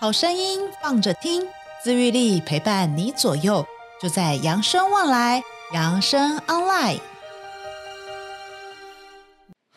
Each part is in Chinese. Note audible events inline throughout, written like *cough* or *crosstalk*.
好声音放着听，自愈力陪伴你左右，就在扬声旺来，扬声 online。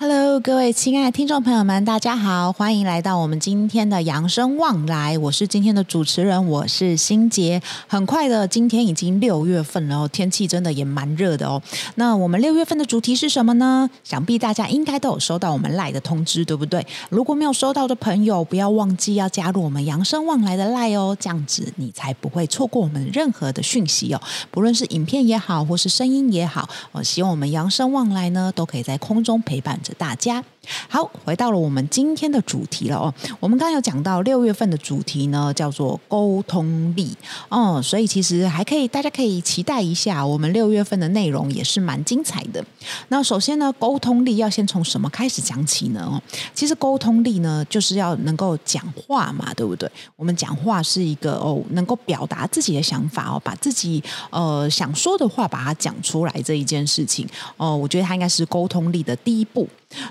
Hello，各位亲爱的听众朋友们，大家好，欢迎来到我们今天的扬声旺来。我是今天的主持人，我是心杰。很快的，今天已经六月份了，天气真的也蛮热的哦。那我们六月份的主题是什么呢？想必大家应该都有收到我们赖的通知，对不对？如果没有收到的朋友，不要忘记要加入我们扬声旺来的赖哦，这样子你才不会错过我们任何的讯息哦。不论是影片也好，或是声音也好，我希望我们扬声旺来呢，都可以在空中陪伴着大家。好，回到了我们今天的主题了哦。我们刚刚有讲到六月份的主题呢，叫做沟通力哦，所以其实还可以，大家可以期待一下，我们六月份的内容也是蛮精彩的。那首先呢，沟通力要先从什么开始讲起呢？哦，其实沟通力呢，就是要能够讲话嘛，对不对？我们讲话是一个哦，能够表达自己的想法哦，把自己呃想说的话把它讲出来这一件事情哦，我觉得它应该是沟通力的第一步。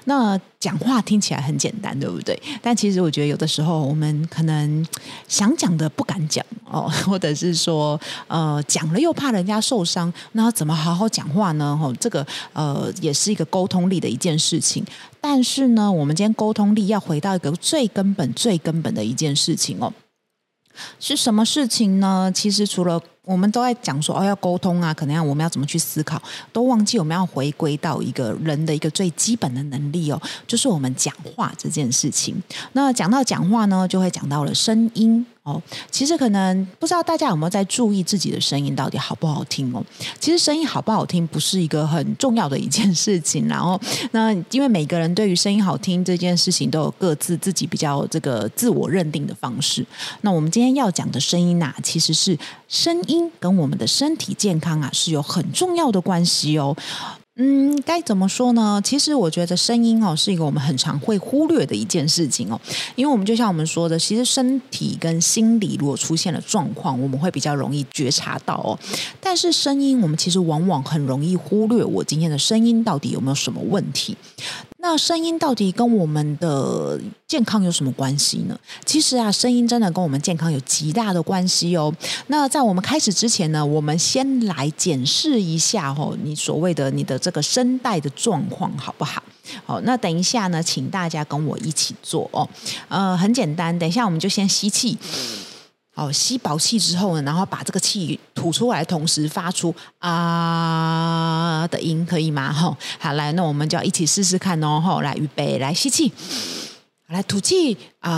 那讲话听起来很简单，对不对？但其实我觉得有的时候我们可能想讲的不敢讲哦，或者是说呃讲了又怕人家受伤，那怎么好好讲话呢？哦，这个呃也是一个沟通力的一件事情。但是呢，我们今天沟通力要回到一个最根本、最根本的一件事情哦，是什么事情呢？其实除了我们都在讲说哦，要沟通啊，可能要我们要怎么去思考，都忘记我们要回归到一个人的一个最基本的能力哦，就是我们讲话这件事情。那讲到讲话呢，就会讲到了声音。哦，其实可能不知道大家有没有在注意自己的声音到底好不好听哦。其实声音好不好听不是一个很重要的一件事情，然 *laughs* 后那因为每个人对于声音好听这件事情都有各自自己比较这个自我认定的方式。那我们今天要讲的声音呐、其实是声音跟我们的身体健康啊是有很重要的关系哦。嗯，该怎么说呢？其实我觉得声音哦是一个我们很常会忽略的一件事情哦，因为我们就像我们说的，其实身体跟心理如果出现了状况，我们会比较容易觉察到哦。但是声音，我们其实往往很容易忽略，我今天的声音到底有没有什么问题。那声音到底跟我们的健康有什么关系呢？其实啊，声音真的跟我们健康有极大的关系哦。那在我们开始之前呢，我们先来检视一下哦，你所谓的你的这个声带的状况好不好？好，那等一下呢，请大家跟我一起做哦。呃，很简单，等一下我们就先吸气。哦，吸饱气之后呢，然后把这个气吐出来，同时发出啊的音，可以吗？吼，*laughs* 好，来，那我们就要一起试试看哦。吼，来，预备，来吸气，来吐气。啊，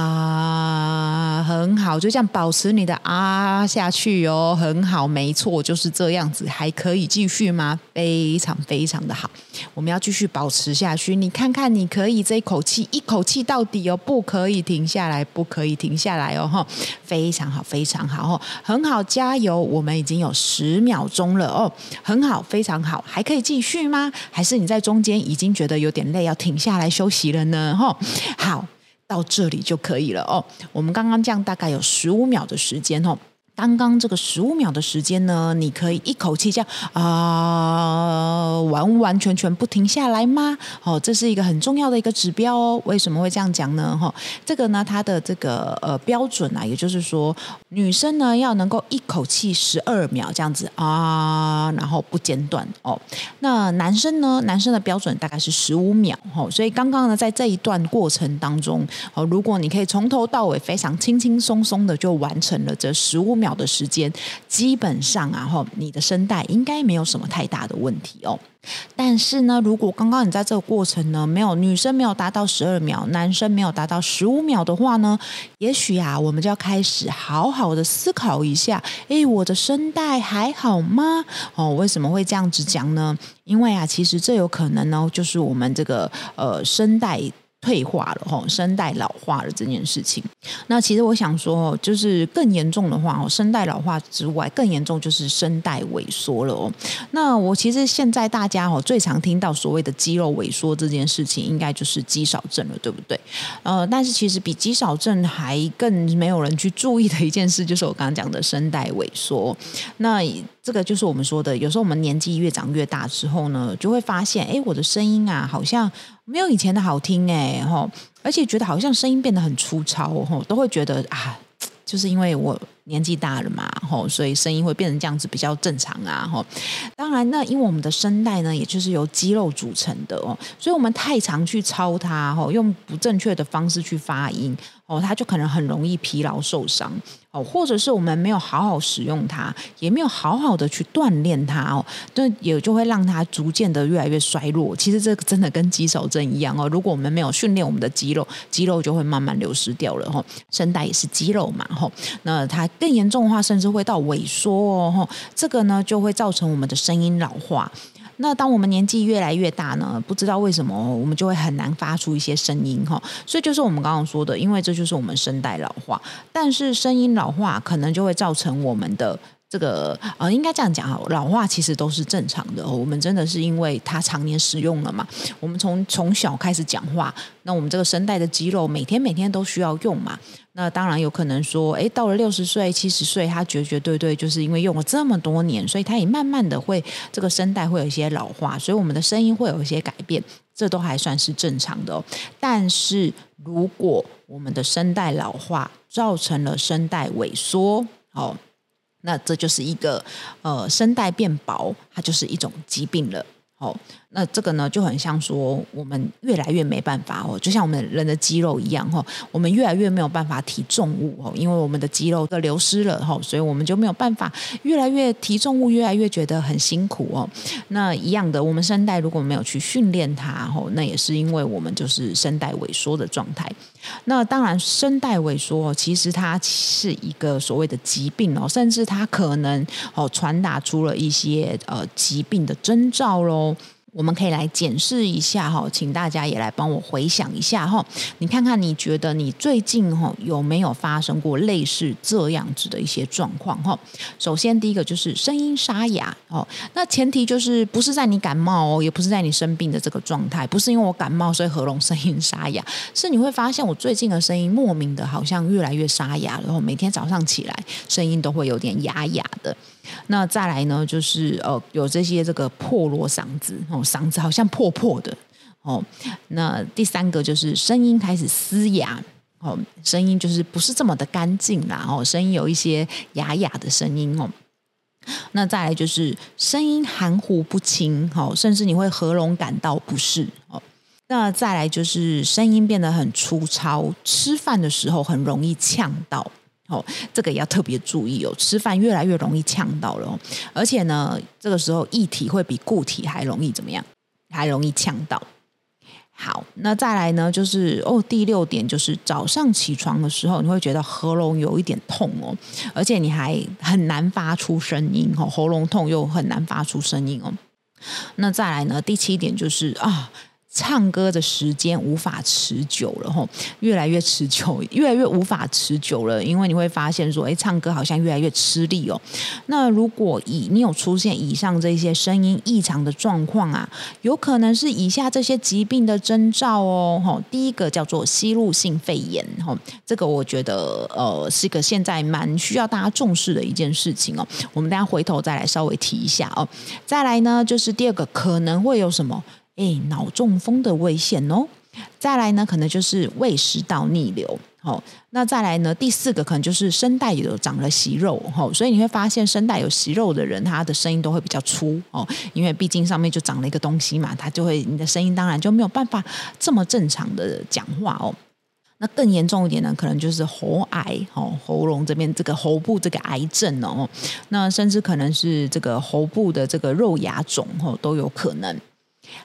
很好，就这样保持你的啊下去哦，很好，没错，就是这样子，还可以继续吗？非常非常的好，我们要继续保持下去。你看看，你可以这一口气一口气到底哦，不可以停下来，不可以停下来哦，哈，非常好，非常好哦，很好，加油！我们已经有十秒钟了哦，很好，非常好，还可以继续吗？还是你在中间已经觉得有点累，要停下来休息了呢？哈，好。到这里就可以了哦。我们刚刚这样大概有十五秒的时间哦。刚刚这个十五秒的时间呢，你可以一口气这样啊，完完全全不停下来吗？哦，这是一个很重要的一个指标哦。为什么会这样讲呢？哈，这个呢，它的这个呃标准啊，也就是说，女生呢要能够一口气十二秒这样子啊，然后不间断哦。那男生呢，男生的标准大概是十五秒哦。所以刚刚呢，在这一段过程当中哦，如果你可以从头到尾非常轻轻松松的就完成了这十五秒。秒的时间，基本上啊，吼，你的声带应该没有什么太大的问题哦。但是呢，如果刚刚你在这个过程呢，没有女生没有达到十二秒，男生没有达到十五秒的话呢，也许啊，我们就要开始好好的思考一下，诶，我的声带还好吗？哦，为什么会这样子讲呢？因为啊，其实这有可能呢，就是我们这个呃声带。退化了吼，声带老化了这件事情。那其实我想说，就是更严重的话哦，声带老化之外，更严重就是声带萎缩了哦。那我其实现在大家哦最常听到所谓的肌肉萎缩这件事情，应该就是肌少症了，对不对？呃，但是其实比肌少症还更没有人去注意的一件事，就是我刚刚讲的声带萎缩。那这个就是我们说的，有时候我们年纪越长越大之后呢，就会发现，哎，我的声音啊，好像。没有以前的好听哎，吼，而且觉得好像声音变得很粗糙，吼，都会觉得啊，就是因为我年纪大了嘛，吼，所以声音会变成这样子比较正常啊，吼。当然，那因为我们的声带呢，也就是由肌肉组成的哦，所以我们太常去操它，吼，用不正确的方式去发音。哦，它就可能很容易疲劳受伤哦，或者是我们没有好好使用它，也没有好好的去锻炼它哦，这也就会让它逐渐的越来越衰弱。其实这个真的跟肌少症一样哦，如果我们没有训练我们的肌肉，肌肉就会慢慢流失掉了吼。声带也是肌肉嘛吼，那它更严重的话，甚至会到萎缩哦，这个呢就会造成我们的声音老化。那当我们年纪越来越大呢，不知道为什么我们就会很难发出一些声音哈，所以就是我们刚刚说的，因为这就是我们声带老化。但是声音老化可能就会造成我们的这个呃，应该这样讲哈，老化其实都是正常的。我们真的是因为它常年使用了嘛，我们从从小开始讲话，那我们这个声带的肌肉每天每天都需要用嘛。那当然有可能说，诶，到了六十岁、七十岁，他绝绝对对就是因为用了这么多年，所以他也慢慢的会这个声带会有一些老化，所以我们的声音会有一些改变，这都还算是正常的哦。但是如果我们的声带老化造成了声带萎缩，哦，那这就是一个呃声带变薄，它就是一种疾病了。哦，那这个呢就很像说，我们越来越没办法哦，就像我们人的肌肉一样哈，我们越来越没有办法提重物哦，因为我们的肌肉的流失了哈，所以我们就没有办法越来越提重物，越来越觉得很辛苦哦。那一样的，我们声带如果没有去训练它哦，那也是因为我们就是声带萎缩的状态。那当然，声带萎缩其实它是一个所谓的疾病哦，甚至它可能哦传达出了一些呃疾病的征兆喽。我们可以来检视一下哈，请大家也来帮我回想一下哈，你看看你觉得你最近哈有没有发生过类似这样子的一些状况哈？首先第一个就是声音沙哑哦，那前提就是不是在你感冒哦，也不是在你生病的这个状态，不是因为我感冒所以喉咙声音沙哑，是你会发现我最近的声音莫名的好像越来越沙哑，然后每天早上起来声音都会有点哑哑的。那再来呢，就是呃，有这些这个破锣嗓子哦，嗓子好像破破的哦。那第三个就是声音开始嘶哑哦，声音就是不是这么的干净啦哦，声音有一些哑哑的声音哦。那再来就是声音含糊不清哦，甚至你会喉咙感到不适哦。那再来就是声音变得很粗糙，吃饭的时候很容易呛到。哦，这个也要特别注意哦。吃饭越来越容易呛到了，而且呢，这个时候液体会比固体还容易怎么样？还容易呛到。好，那再来呢，就是哦，第六点就是早上起床的时候，你会觉得喉咙有一点痛哦，而且你还很难发出声音哦，喉咙痛又很难发出声音哦。那再来呢，第七点就是啊。唱歌的时间无法持久了吼，越来越持久，越来越无法持久了。因为你会发现说，诶，唱歌好像越来越吃力哦。那如果以你有出现以上这些声音异常的状况啊，有可能是以下这些疾病的征兆哦。吼，第一个叫做吸入性肺炎吼，这个我觉得呃是一个现在蛮需要大家重视的一件事情哦。我们大家回头再来稍微提一下哦。再来呢，就是第二个可能会有什么？哎，脑中风的危险哦！再来呢，可能就是胃食道逆流。哦，那再来呢，第四个可能就是声带有长了息肉。哦，所以你会发现声带有息肉的人，他的声音都会比较粗哦，因为毕竟上面就长了一个东西嘛，他就会你的声音当然就没有办法这么正常的讲话哦。那更严重一点呢，可能就是喉癌哦，喉咙这边这个喉部这个癌症哦，那甚至可能是这个喉部的这个肉芽肿哦，都有可能。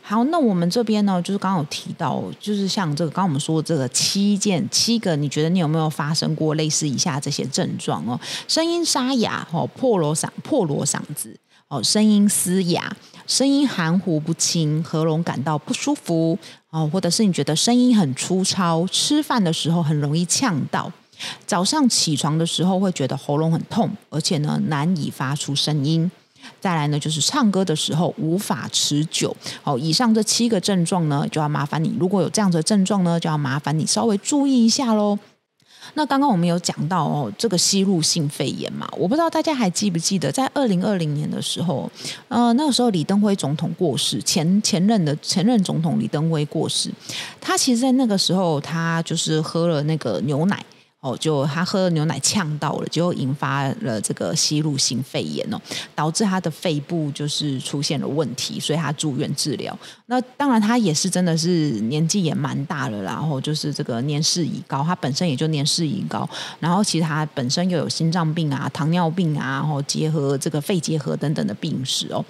好，那我们这边呢，就是刚刚有提到，就是像这个，刚刚我们说的这个七件七个，你觉得你有没有发生过类似以下这些症状哦？声音沙哑哦，破锣嗓破锣嗓子哦，声音嘶哑，声音含糊不清，喉咙感到不舒服哦，或者是你觉得声音很粗糙，吃饭的时候很容易呛到，早上起床的时候会觉得喉咙很痛，而且呢难以发出声音。再来呢，就是唱歌的时候无法持久。好，以上这七个症状呢，就要麻烦你，如果有这样的症状呢，就要麻烦你稍微注意一下喽。那刚刚我们有讲到哦，这个吸入性肺炎嘛，我不知道大家还记不记得，在二零二零年的时候，呃，那个时候李登辉总统过世，前前任的前任总统李登辉过世，他其实，在那个时候，他就是喝了那个牛奶。哦，就他喝牛奶呛到了，就引发了这个吸入性肺炎哦，导致他的肺部就是出现了问题，所以他住院治疗。那当然他也是真的是年纪也蛮大了，然后就是这个年事已高，他本身也就年事已高，然后其实他本身又有心脏病啊、糖尿病啊，然后结合这个肺结核等等的病史哦。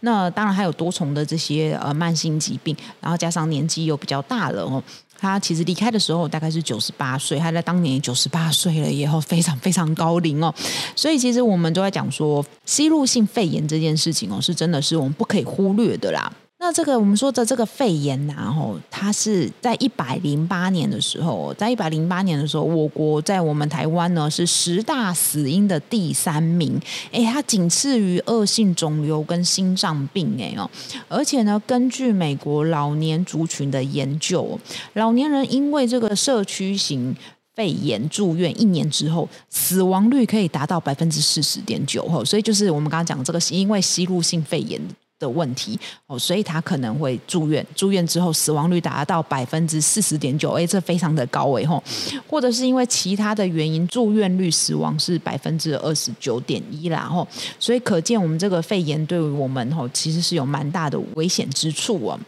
那当然还有多重的这些呃慢性疾病，然后加上年纪又比较大了哦。他其实离开的时候大概是九十八岁，他在当年九十八岁了，以后非常非常高龄哦。所以其实我们都在讲说，吸入性肺炎这件事情哦，是真的是我们不可以忽略的啦。那这个我们说的这个肺炎呐，吼，它是在一百零八年的时候，在一百零八年的时候，我国在我们台湾呢是十大死因的第三名，哎，它仅次于恶性肿瘤跟心脏病，哎哦，而且呢，根据美国老年族群的研究，老年人因为这个社区型肺炎住院一年之后，死亡率可以达到百分之四十点九，吼，所以就是我们刚刚讲这个因为吸入性肺炎的问题哦，所以他可能会住院，住院之后死亡率达到百分之四十点九，哎，这非常的高诶吼，或者是因为其他的原因住院率死亡是百分之二十九点一啦吼，所以可见我们这个肺炎对于我们吼其实是有蛮大的危险之处哦。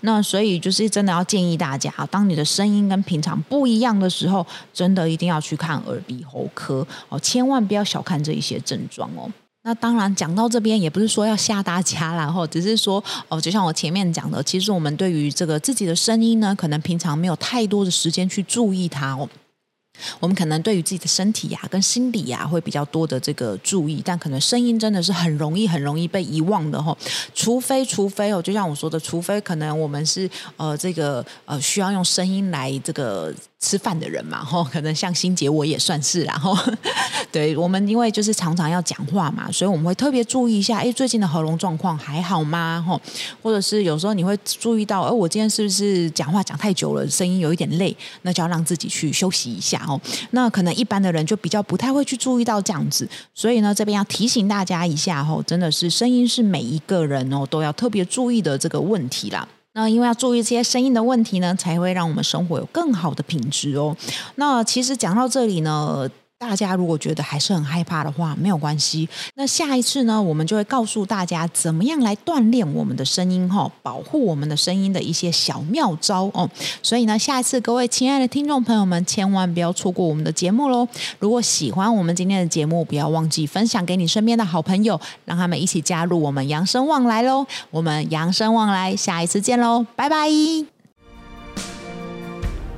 那所以就是真的要建议大家，当你的声音跟平常不一样的时候，真的一定要去看耳鼻喉科哦，千万不要小看这一些症状哦。那当然，讲到这边也不是说要吓大家，然后只是说哦，就像我前面讲的，其实我们对于这个自己的声音呢，可能平常没有太多的时间去注意它哦。我们可能对于自己的身体呀、跟心理呀、会比较多的这个注意，但可能声音真的是很容易、很容易被遗忘的哈、哦。除非，除非哦，就像我说的，除非可能我们是呃这个呃需要用声音来这个。吃饭的人嘛，*laughs* 吼，可能像欣洁我也算是，然后，*laughs* 对我们因为就是常常要讲话嘛，所以我们会特别注意一下，哎，最近的喉咙状况还好吗？吼，或者是有时候你会注意到，哎，我今天是不是讲话讲太久了，声音有一点累，那就要让自己去休息一下哦。那可能一般的人就比较不太会去注意到这样子，所以呢，这边要提醒大家一下，吼，真的是声音是每一个人哦都要特别注意的这个问题啦。那因为要注意这些声音的问题呢，才会让我们生活有更好的品质哦。那其实讲到这里呢。大家如果觉得还是很害怕的话，没有关系。那下一次呢，我们就会告诉大家怎么样来锻炼我们的声音哈，保护我们的声音的一些小妙招哦。所以呢，下一次各位亲爱的听众朋友们，千万不要错过我们的节目喽。如果喜欢我们今天的节目，不要忘记分享给你身边的好朋友，让他们一起加入我们扬声旺来喽。我们扬声旺来，下一次见喽，拜拜。